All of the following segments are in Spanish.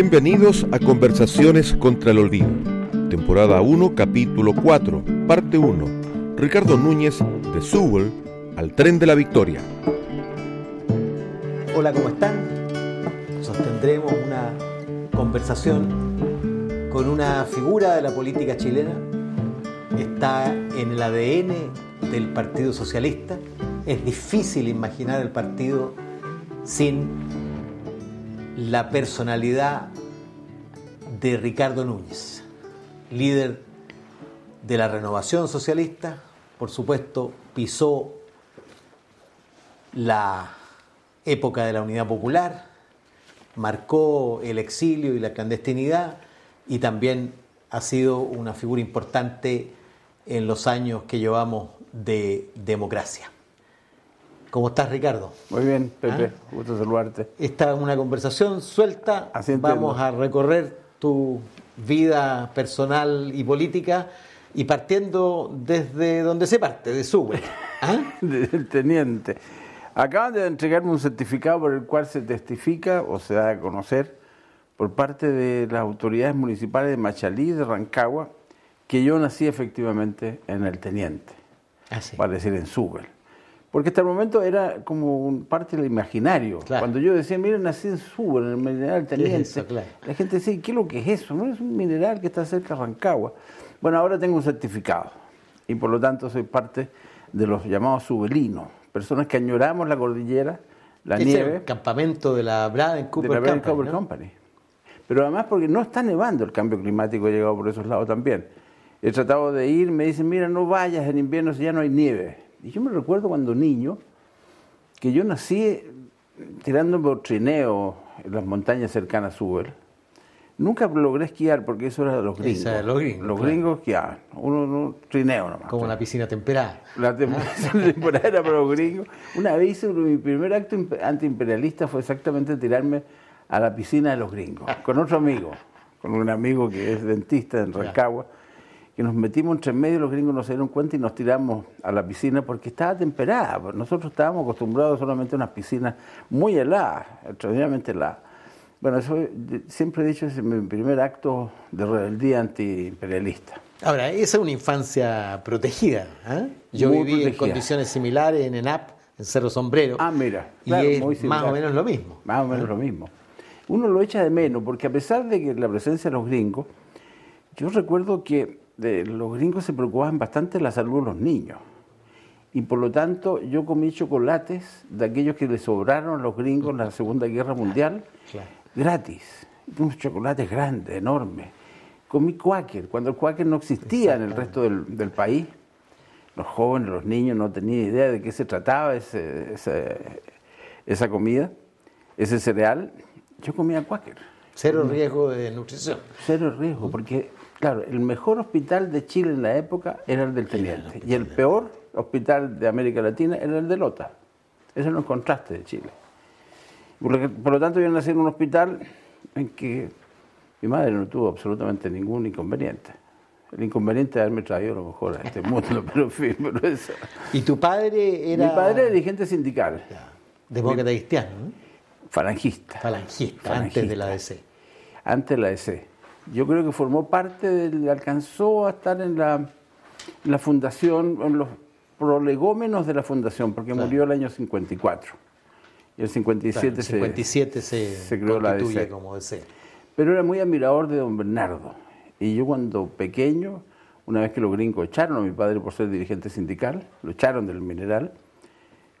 Bienvenidos a Conversaciones contra el Olvido, temporada 1, capítulo 4, parte 1. Ricardo Núñez de Sewell al tren de la victoria. Hola, ¿cómo están? Sostendremos una conversación con una figura de la política chilena. Está en el ADN del Partido Socialista. Es difícil imaginar el partido sin la personalidad de Ricardo Núñez, líder de la renovación socialista, por supuesto, pisó la época de la Unidad Popular, marcó el exilio y la clandestinidad y también ha sido una figura importante en los años que llevamos de democracia. ¿Cómo estás, Ricardo? Muy bien, Pepe, ¿Ah? gusto saludarte. Esta es una conversación suelta. Vamos a recorrer tu vida personal y política y partiendo desde donde se parte, de Sube. ¿Ah? Del teniente. Acaban de entregarme un certificado por el cual se testifica o se da a conocer por parte de las autoridades municipales de Machalí, de Rancagua, que yo nací efectivamente en el teniente, ah, para decir en Subel. Porque hasta el momento era como un parte del imaginario. Cuando yo decía, miren, nací en Suber, en el mineral teniente, la gente decía, ¿qué es lo que es eso? No es un mineral que está cerca de Rancagua. Bueno, ahora tengo un certificado y por lo tanto soy parte de los llamados subelinos, personas que añoramos la cordillera, la nieve. el campamento de la Braden Cooper, Company, Company. Pero además porque no está nevando, el cambio climático ha llegado por esos lados también. He tratado de ir, me dicen, mira, no vayas en invierno si ya no hay nieve y yo me recuerdo cuando niño que yo nací tirando por trineo en las montañas cercanas a Uber. Nunca logré esquiar porque eso era de los gringos. los gringos. Los gringos esquiaban. Uno, uno, trineo nomás. Como la piscina temperada. La temporada era para los gringos. Una vez mi primer acto antiimperialista fue exactamente tirarme a la piscina de los gringos. Con otro amigo. Con un amigo que es dentista en Rancagua que nos metimos entre medio, los gringos no se dieron cuenta y nos tiramos a la piscina porque estaba temperada. Nosotros estábamos acostumbrados solamente a unas piscinas muy heladas, extraordinariamente heladas. Bueno, eso siempre he dicho, es mi primer acto de rebeldía antiimperialista. Ahora, esa es una infancia protegida. ¿eh? Yo viví en condiciones similares en ENAP, en Cerro Sombrero. Ah, mira. y es más o menos lo mismo. Más o menos ¿eh? lo mismo. Uno lo echa de menos, porque a pesar de que la presencia de los gringos, yo recuerdo que los gringos se preocupaban bastante de la salud de los niños. Y por lo tanto yo comí chocolates de aquellos que le sobraron a los gringos en la Segunda Guerra Mundial, gratis. Unos chocolates grandes, enormes. Comí Quaker, cuando el Quaker no existía en el resto del, país. Los jóvenes, los niños no tenían idea de qué se trataba ese, esa comida, ese cereal. Yo comía Quaker. Cero riesgo de nutrición. Cero riesgo, porque Claro, el mejor hospital de Chile en la época era el del Teniente y el peor hospital de América Latina era el de Lota. Ese es el contraste de Chile. Por lo, tanto, yo nací en un hospital en que mi madre no tuvo absolutamente ningún inconveniente. El inconveniente de haberme traído a lo mejor a este mundo, pero en fin, pero eso. ¿Y tu padre era...? Mi padre era dirigente sindical. Demócrata cristiano, ¿no? Falangista. Falangista, antes de la DC. Antes de la DC yo creo que formó parte del, alcanzó a estar en la, la fundación, en los prolegómenos de la fundación, porque murió el año 54. Y el 57, 57 se, se, creó la DC. como DC. Pero era muy admirador de don Bernardo. Y yo cuando pequeño, una vez que los gringos echaron a mi padre por ser dirigente sindical, lo echaron del mineral,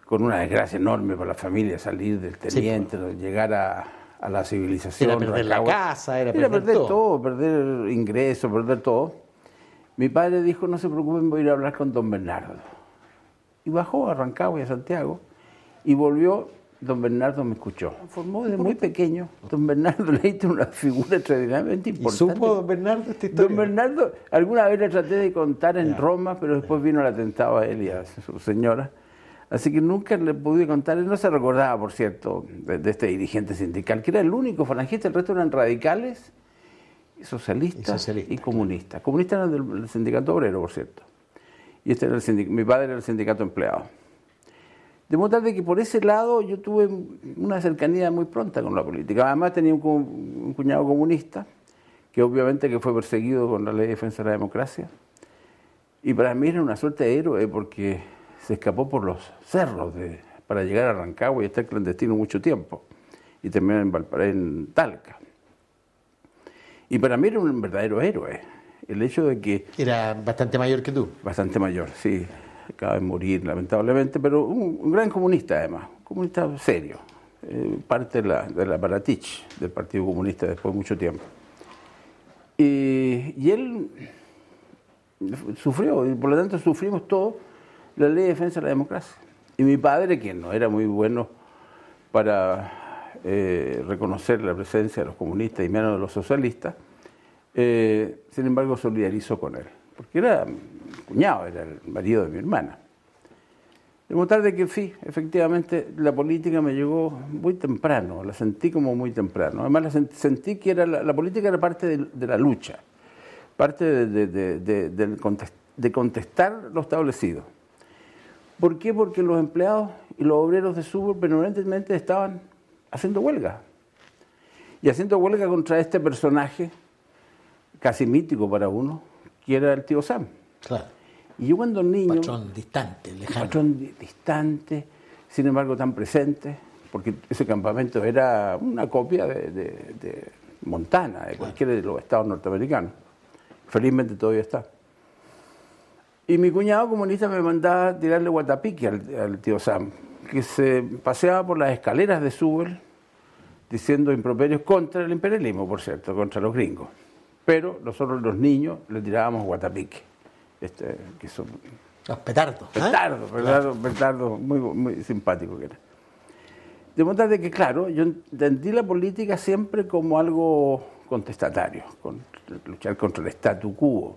con una desgracia enorme para la familia salir del teniente, llegar a, a la civilización. Era perder la, casa, era, perder, todo. perder ingresos, perder todo. Mi padre dijo, no se preocupen, voy a ir a hablar con don Bernardo. Y bajó a Rancagua y a Santiago y volvió, don Bernardo me escuchó. Formó desde muy pequeño. Don Bernardo le una figura extraordinariamente importante. ¿Y supo don Bernardo esta historia? Don Bernardo, alguna vez le traté de contar en Roma, pero después vino el atentado a él y a su señora. Así que nunca le pude contar, él no se recordaba, por cierto, de, este dirigente sindical, que era el único falangista, el resto eran radicales, socialistas y, comunistas. Comunistas eran del, sindicato obrero, por cierto. Y este era el mi padre era el sindicato empleado. De modo tal de que por ese lado yo tuve una cercanía muy pronta con la política. Además tenía un, un cuñado comunista, que obviamente que fue perseguido con la ley de defensa de la democracia. Y para mí era una suerte de héroe porque se escapó por los cerros de, para llegar a Rancagua y estar clandestino mucho tiempo. Y terminó en, Valparaíso, en Talca. Y para mí era un verdadero héroe. El hecho de que... Era bastante mayor que tú. Bastante mayor, sí. Acaba de morir, lamentablemente, pero un, un gran comunista además, un comunista serio. Eh, parte de la, de la Baratich, del Partido Comunista, después de mucho tiempo. Y, y él sufrió, y por lo tanto sufrimos todos la ley de defensa de la democracia. Y mi padre, quien no era muy bueno para eh, reconocer la presencia de los comunistas y menos de los socialistas, eh, sin embargo solidarizó con él, porque era cuñado, era el marido de mi hermana. De modo tarde que sí, efectivamente, la política me llegó muy temprano, la sentí como muy temprano. Además, la sentí que era la, la política era parte de, de, la lucha, parte de, de, de, contestar lo establecido. ¿Por qué? Porque los empleados y los obreros de Subur permanentemente estaban haciendo huelga. Y haciendo huelga contra este personaje casi mítico para uno, que era el tío Sam. Claro. Y yo cuando niño... Patrón distante, lejano. Patrón distante, sin embargo tan presente, porque ese campamento era una copia de, de, de Montana, de cualquiera de los estados norteamericanos. Felizmente todavía está. Y mi cuñado comunista me mandaba a tirarle guatapique al, al, tío Sam, que se paseaba por las escaleras de Subel diciendo improperios contra el imperialismo, por cierto, contra los gringos. Pero nosotros los niños le tirábamos guatapique. Este, que son los petardos. Petardo, ¿eh? petardo, petardo, muy, muy simpático que era. De modo de que, claro, yo entendí la política siempre como algo contestatario, con, luchar contra el statu quo.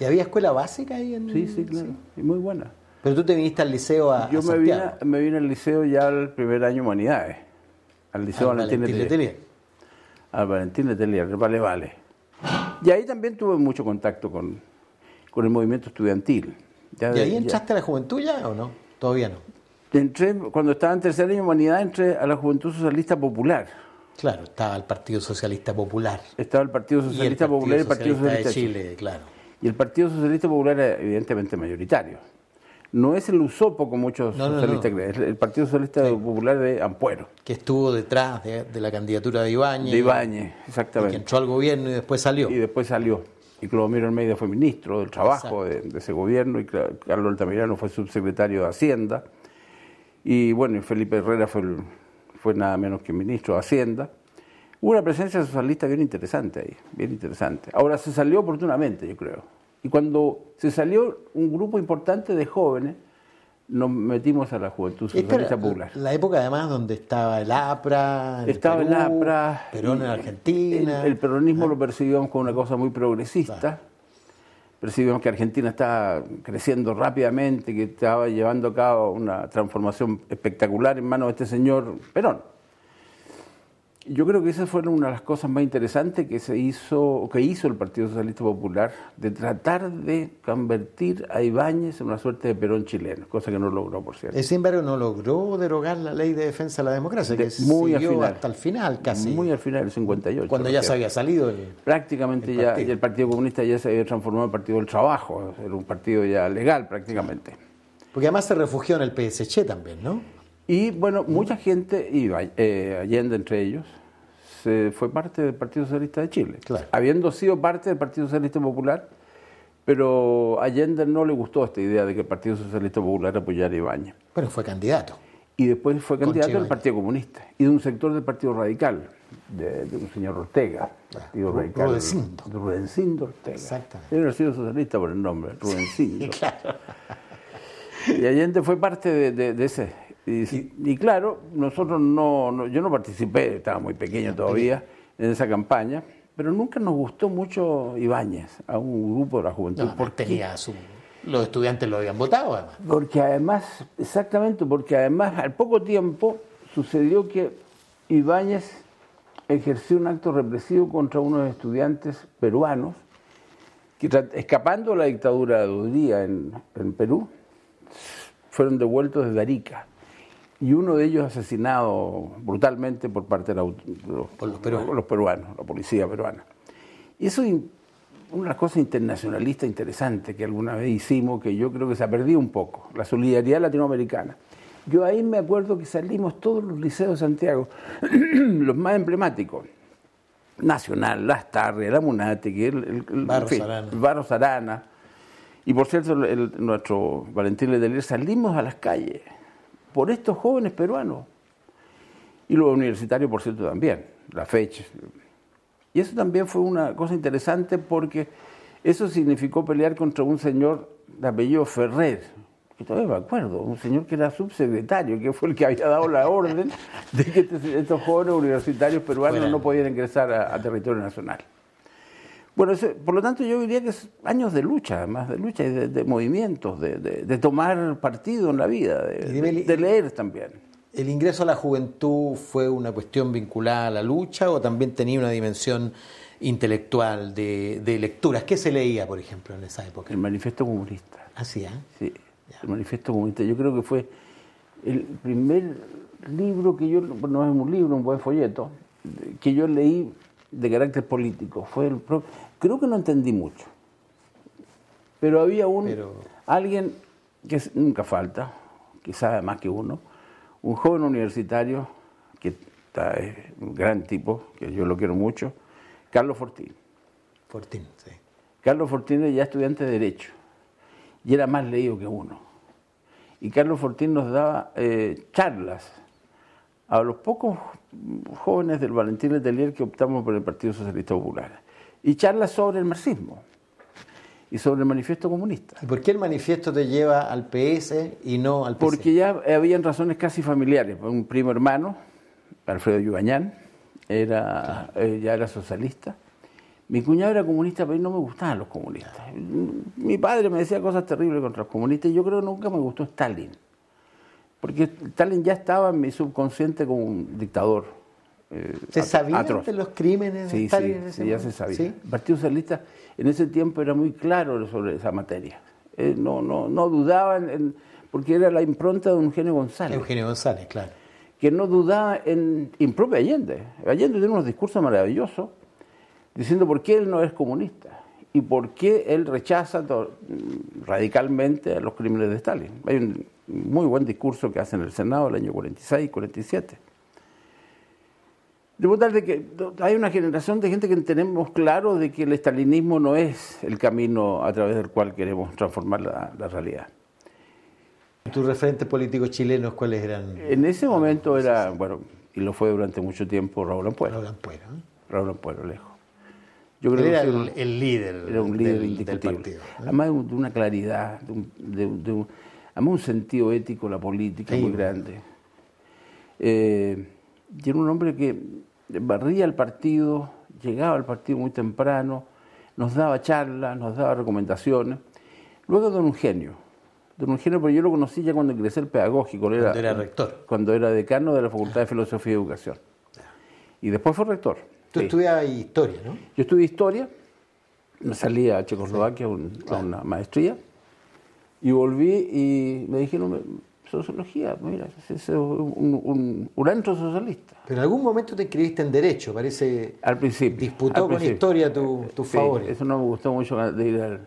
¿Y había escuela básica ahí? En... Sí, sí, claro, sí. y muy buena. Pero tú te viniste al liceo a Yo a me, vine, me vine al liceo ya al primer año Humanidades, al liceo al Valentín, Valentín Letelier. Al Valentín Letelier, vale, vale. Y ahí también tuve mucho contacto con, con el movimiento estudiantil. Ya ¿Y ahí entraste a la juventud ya o no? Todavía no. Entré, cuando estaba en tercer año de humanidad, entré a la Juventud Socialista Popular. Claro, estaba el Partido Socialista Popular. Estaba el Partido Socialista y el Popular y el Partido Socialista de Chile, Chile, claro. Y el Partido Socialista Popular era evidentemente mayoritario. No es el usopo como muchos No, socialistas no. creen, es el Partido Socialista Sí. Popular de Ampuero, Que estuvo detrás de, de la candidatura de Ibáñez. de Ibáñez, y que exactamente. entró al gobierno y después salió. Y después salió. Y Clodomiro Almeida fue ministro del Trabajo de, de ese gobierno y Carlos Altamirano fue subsecretario de Hacienda. Y bueno, y Felipe Herrera fue, el- fue nada menos que ministro de Hacienda. Hubo una presencia socialista bien interesante ahí, bien interesante. Ahora se salió oportunamente, yo creo. Y cuando se salió un grupo importante de jóvenes, nos metimos a la Juventud Socialista Popular. la época además donde estaba el APRA, en Estaba el APRA. Perón en Argentina. El, el peronismo lo percibíamos como una cosa muy progresista. Percibíamos que Argentina estaba creciendo rápidamente, que estaba llevando a cabo una transformación espectacular en manos de este señor Perón. Yo creo que esa fue una de las cosas más interesantes que se hizo, que hizo el Partido Socialista Popular, de tratar de convertir a Ibáñez en una suerte de Perón chileno, cosa que no logró, por cierto. Eh, Sin embargo, no logró derogar la ley de defensa de la democracia, que muy al siguió final. hasta el final casi. Muy al final del 58. cuando ya se había salido. el- prácticamente el ya y el Partido Comunista ya se había transformado en el Partido del Trabajo, era un partido ya legal prácticamente. Porque además se refugió en el PSC también, ¿no? Y bueno, mucha gente, y eh, Allende entre ellos, se fue parte del Partido Socialista de Chile, Claro. habiendo sido parte del Partido Socialista Popular, pero a Allende no le gustó esta idea de que el Partido Socialista Popular apoyara a Ibáñez. Bueno, fue candidato. Y después fue candidato del. Partido Comunista y de un sector del Partido Radical, de, de un señor Ortega, Ru- Radical. Rudencindo. Rudencindo Ortega. Exactamente. Haber sido socialista por el nombre, Rudencindo. Y Allende fue parte de, de- de ese. Y, y claro, nosotros no, no- yo no participé, estaba muy pequeño todavía en esa campaña, pero nunca nos gustó mucho Ibáñez, a un grupo de la juventud. No, ¿Por qué? tenía su... Los estudiantes lo habían votado, además. Porque además, exactamente, porque además al poco tiempo sucedió que Ibáñez ejerció un acto represivo contra unos estudiantes peruanos que escapando de la dictadura de Udría en, en Perú, fueron devueltos desde Arica. Y uno de ellos asesinado brutalmente por parte de los, los, peruanos. los, peruanos. la policía peruana. Y eso es una cosa internacionalista interesante que alguna vez hicimos, que yo creo que se ha perdido un poco, la solidaridad latinoamericana. Yo ahí me acuerdo que salimos todos los liceos de Santiago, los más emblemáticos, Nacional, Las Tarrias, la Munate, el, el, Barros, Arana. Y por cierto, nuestro Valentín Letelier salimos a las calles por estos jóvenes peruanos. Y los universitarios, por cierto, también, la fecha. Y eso también fue una cosa interesante porque eso significó pelear contra un señor de apellido Ferrer, que todavía me acuerdo, un señor que era subsecretario, que fue el que había dado la orden de que estos jóvenes universitarios peruanos no podían ingresar a, territorio nacional. Bueno, por lo tanto yo diría que es años de lucha, además de lucha y de, movimientos, de, tomar partido en la vida, de, leer también. ¿El ingreso a la juventud fue una cuestión vinculada a la lucha o también tenía una dimensión intelectual de, lecturas? ¿Qué se leía, por ejemplo, en esa época? El manifiesto comunista. ¿Ah, sí? ¿eh? Sí, el manifiesto comunista. Yo creo que fue el primer libro que yo, no es un libro, un buen folleto, que yo leí de carácter político. Fue el creo que no entendí mucho. Pero había un alguien que nunca falta, que sabe más que uno, un joven universitario que está, es un gran tipo, que yo lo quiero mucho, Carlos Fortín. Fortín, sí. Carlos Fortín es ya estudiante de Derecho y era más leído que uno. Y Carlos Fortín nos daba eh, charlas a los pocos jóvenes del Valentín Letelier que optamos por el Partido Socialista Popular. Y charlas sobre el marxismo y sobre el manifiesto comunista. ¿Y por qué el manifiesto te lleva al PS y no al PC? Porque ya habían razones casi familiares. Un primo hermano, Alfredo Yubañán, era, eh, ya era socialista. Mi cuñado era comunista, pero no me gustaban los comunistas. Mi padre me decía cosas terribles contra los comunistas y yo creo que nunca me gustó Stalin. Porque Stalin ya estaba en mi subconsciente como un dictador. Eh, ¿Se sabía de los crímenes de Stalin? Sí, sí, ya se sabía. El Partido Socialista en ese tiempo era muy claro sobre esa materia. Eh, no, no, no dudaban, en, porque era la impronta de Eugenio González. Eugenio González, claro. Que no dudaba en impropio Allende. Allende tiene unos discursos maravillosos diciendo por qué él no es comunista y por qué él rechaza radicalmente a los crímenes de Stalin. Hay un muy buen discurso que hace en el Senado el año 46 y 47. Debo tal de que hay una generación de gente que tenemos claro de que el estalinismo no es el camino a través del cual queremos transformar la, realidad. ¿Tus referentes políticos chilenos cuáles eran? En ese momento era, bueno, y lo fue durante mucho tiempo Raúl Ampuero. Raúl Ampuero. ¿eh? Raúl Ampuero, lejos. Yo creo era que el, líder. Era un líder indiscutible. Además de una claridad, de un, además un sentido ético, la política muy grande. Eh, y era un hombre que barría el partido, llegaba al partido muy temprano, nos daba charlas, nos daba recomendaciones. Luego don Eugenio. Don Eugenio, pero yo lo conocí ya cuando ingresé al pedagógico. Cuando era, era rector. Cuando era decano de la Facultad de Filosofía y Educación. Y después fue rector. Tú estudiabas historia, ¿no? Yo estudié historia, me salí a Checoslovaquia a una maestría y volví y me dijeron, sociología, mira, es un, un, antro socialista. Pero en algún momento te inscribiste en Derecho, parece. Al principio. Disputó con historia tus tu sí, favores. Eso no me gustó mucho de ir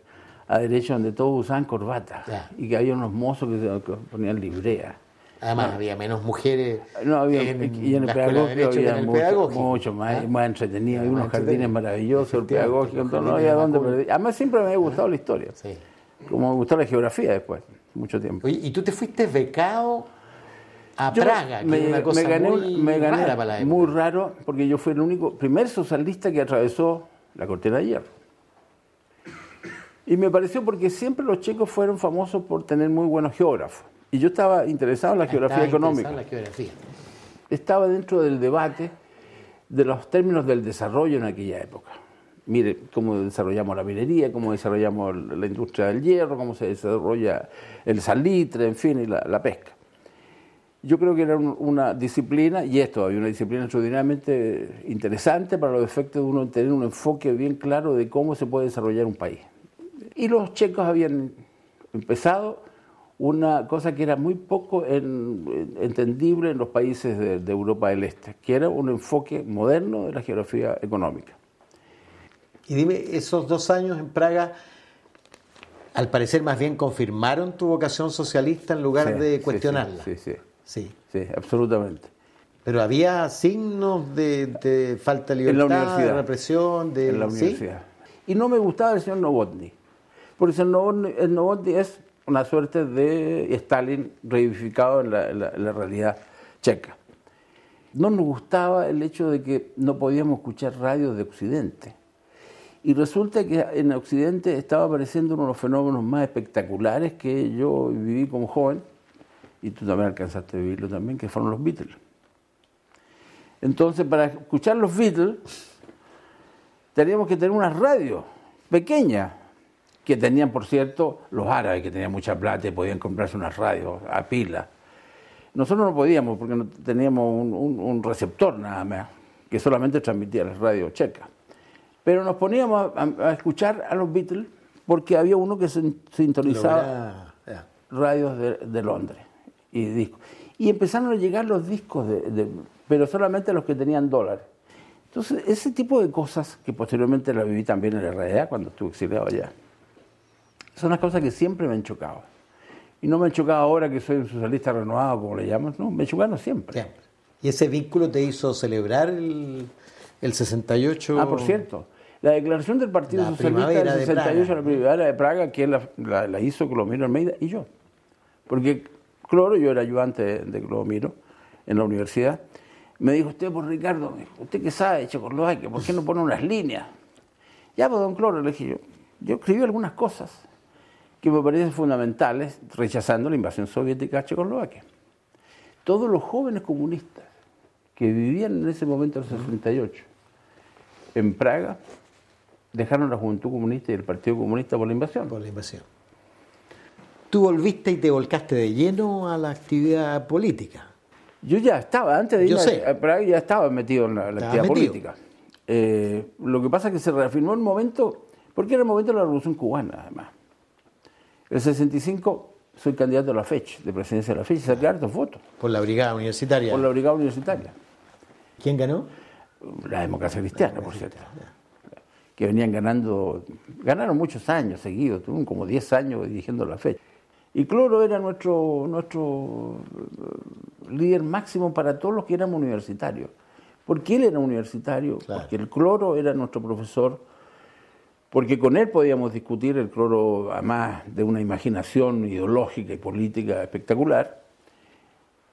a Derecho donde todos usaban corbata y que había unos mozos que, ponían librea. Además, había menos mujeres. No, había, y en el pedagógico había mucho, mucho, más, ¿Ah? más entretenido. Había unos jardines maravillosos, el pedagógico, no había dónde perder. Además, siempre me había gustado la historia. Sí. Como me gustó la geografía después, mucho tiempo. ¿y tú te fuiste becado a Praga? Que me, una cosa me gané, muy me gané muy raro, porque yo fui el único, primer socialista que atravesó la cortina de hierro. Y me pareció porque siempre los checos fueron famosos por tener muy buenos geógrafos. Y yo estaba interesado en la geografía económica. En la geografía. Estaba dentro del debate de los términos del desarrollo en aquella época. Mire cómo desarrollamos la minería, cómo desarrollamos la industria del hierro, cómo se desarrolla el salitre, en fin, y la, pesca. Yo creo que era una disciplina, y esto había una disciplina extraordinariamente interesante para los efectos de uno tener un enfoque bien claro de cómo se puede desarrollar un país. Y los checos habían empezado una cosa que era muy poco entendible en los países de, Europa del Este, que era un enfoque moderno de la geografía económica. Y dime, esos dos años en Praga, al parecer más bien confirmaron tu vocación socialista en lugar de cuestionarla. Sí sí, sí sí, absolutamente. Pero había signos de, falta de libertad, de represión, de... En la universidad. Y no me gustaba el señor Novotny, porque el Novotny es una suerte de Stalin reivindificado en la, realidad checa. No nos gustaba el hecho de que no podíamos escuchar radio de Occidente. Y resulta que en Occidente estaba apareciendo uno de los fenómenos más espectaculares que yo viví como joven, y tú también alcanzaste a vivirlo también, que fueron los Beatles. Entonces, para escuchar los Beatles, teníamos que tener una radio pequeña, que tenían, por cierto, los árabes, que tenían mucha plata y podían comprarse unas radios a pila. Nosotros no podíamos porque no teníamos un, receptor nada más, que solamente transmitía las radios checas. Pero nos poníamos a, escuchar a los Beatles porque había uno que sintonizaba radios de, Londres y discos. Y empezaron a llegar los discos, de, pero solamente los que tenían dólares. Entonces, ese tipo de cosas, que posteriormente la viví también en la realidad cuando estuve exiliado allá, son las cosas que siempre me han chocado. Y no me han chocado ahora que soy un socialista renovado, como le llaman, no, me chocaron siempre. ¿Y ese vínculo te hizo celebrar el, el 68? Ah, por cierto. La declaración del Partido Socialista del 68, la primavera de Praga, ¿quién la, la, hizo Clomiro Almeida y yo. Porque Cloro, yo era ayudante de, de Clomiro en la universidad, me dijo usted, por pues, Ricardo, usted que sabe de Checoslovaquia, ¿por qué no pone unas líneas? Ya, pues don Cloro, le dije yo, yo escribí algunas cosas que me parecen fundamentales, rechazando la invasión soviética a Checoslovaquia. Todos los jóvenes comunistas que vivían en ese momento, en el 68, en Praga, dejaron la Juventud Comunista y el Partido Comunista por la invasión. Por la invasión. Tú volviste y te volcaste de lleno a la actividad política. Yo ya estaba, antes de ir a, Praga, ya estaba metido en la, actividad política. Eh, lo que pasa es que se reafirmó el momento, porque era el momento de la Revolución Cubana, además. El 65 soy candidato a la fecha, de presidencia de la fecha, y saqué hartos votos. Por la brigada universitaria. Por la brigada universitaria. ¿Quién ganó? La democracia cristiana, por cierto. Que venían ganando, ganaron muchos años seguidos, tuvieron como 10 años dirigiendo la fecha. Y Cloro era nuestro, nuestro eh, líder máximo para todos los que éramos universitarios. Porque él era universitario, porque el Cloro era nuestro profesor porque con él podíamos discutir el cloro, además de una imaginación ideológica y política espectacular.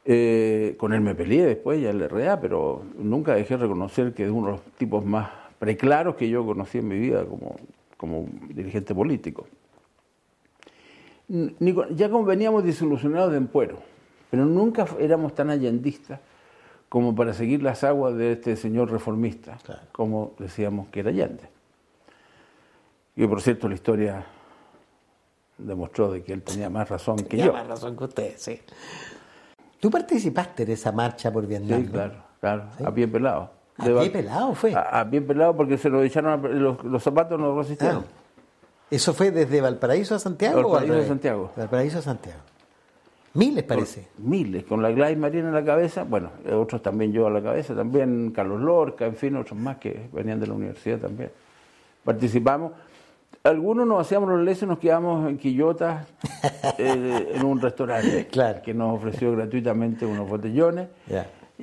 Eh, con él me peleé después, ya el RA, pero nunca dejé de reconocer que es uno de los tipos más preclaros que yo conocí en mi vida como, como dirigente político. Ya como veníamos desilusionados de Empuero, pero nunca éramos tan allendistas como para seguir las aguas de este señor reformista, como decíamos que era Allende. Y por cierto, la historia demostró de que él tenía más razón que tenía yo. más razón que usted, sí. ¿Tú participaste en esa marcha por Vietnam? Sí, claro, claro, a pie pelado. ¿A pie pelado fue? A, pie pelado porque se lo echaron, los, los zapatos no resistieron. Ah. ¿Eso fue desde Valparaíso a Santiago? Valparaíso a Santiago. Valparaíso a Santiago. Miles parece. miles, con la Gladys Marina en la cabeza, bueno, otros también yo a la cabeza, también Carlos Lorca, en fin, otros más que venían de la universidad también. Participamos algunos nos hacíamos los lesos y nos quedamos en Quillota eh, en un restaurante que nos ofreció gratuitamente unos botellones.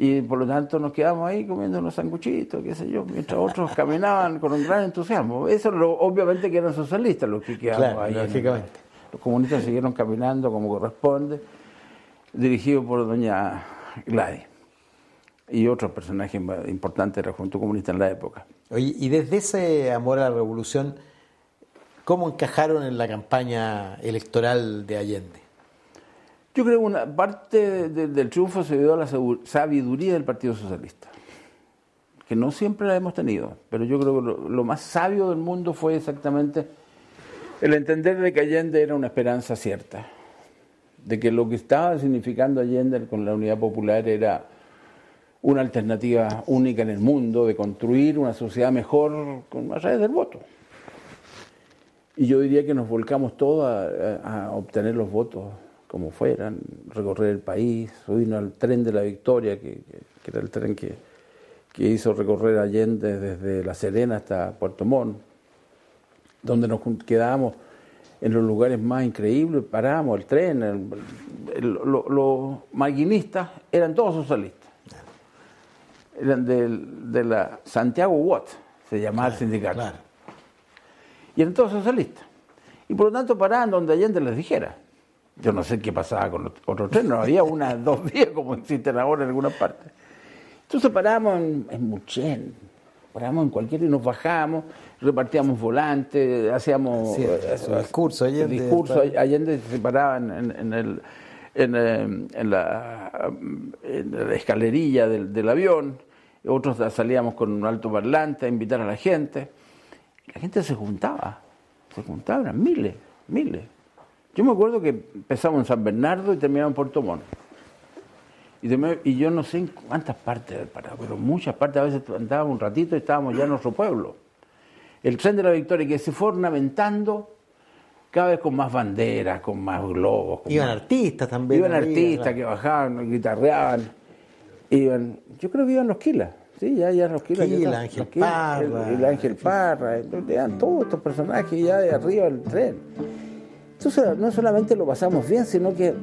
Y por lo tanto nos quedamos ahí comiendo unos sanguchitos, qué sé yo, mientras otros caminaban con un gran entusiasmo. Eso lo, obviamente que eran socialistas los que quedamos ahí. los comunistas siguieron caminando como corresponde, dirigido por doña Gladys y otros personajes importantes de la Juventud Comunista en la época. Oye, y desde ese amor a la revolución ¿Cómo encajaron en la campaña electoral de Allende? Yo creo que una parte del triunfo se dio a la sabiduría del Partido Socialista, que no siempre la hemos tenido, pero yo creo que lo, más sabio del mundo fue exactamente el entender de que Allende era una esperanza cierta, de que lo que estaba significando Allende con la unidad popular era una alternativa única en el mundo, de construir una sociedad mejor con, a través del voto. Y yo diría que nos volcamos todos a, obtener los votos como fueran, recorrer el país, subirnos al tren de la Victoria, que, que era el tren que, que hizo recorrer Allende desde La Serena hasta Puerto Montt, donde nos quedábamos en los lugares más increíbles, parábamos el tren, los maquinistas eran todos socialistas, eran de, la Santiago Watt, se llamaba el sindicato, y eran todos socialistas, y por lo tanto paraban donde Allende les dijera. Yo no sé qué pasaba con otros trenes, no había unas dos días como existen ahora en algunas partes. Entonces parábamos en, en Muchen, parábamos en cualquier y nos bajábamos, repartíamos volantes, hacíamos sí, eh, discurso Allende. Discurso, Allende se paraba en, el, en, la, escalerilla del, avión, otros salíamos con un alto parlante a invitar a la gente. La gente se juntaba, se juntaban, miles, miles. Yo me acuerdo que empezamos en San Bernardo y terminamos en Puerto Montt. Y, yo no sé en cuántas partes del Pará, pero muchas partes, a veces andábamos un ratito y estábamos ya en nuestro pueblo. El tren de la victoria que se fue ornamentando cada vez con más banderas, con más globos. iban artistas también. Iban artistas que bajaban, guitarreaban. Iban, yo creo que iban los Quilas. Sí, ya, ya los Quilas. Quila, Ángel Parra. El, Ángel Parra. Eran todos estos personajes ya de arriba del tren. Entonces, no solamente lo pasamos bien, sino que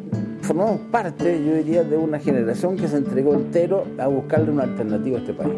formamos parte, yo diría, de una generación que se entregó entero a buscarle una alternativa a este país.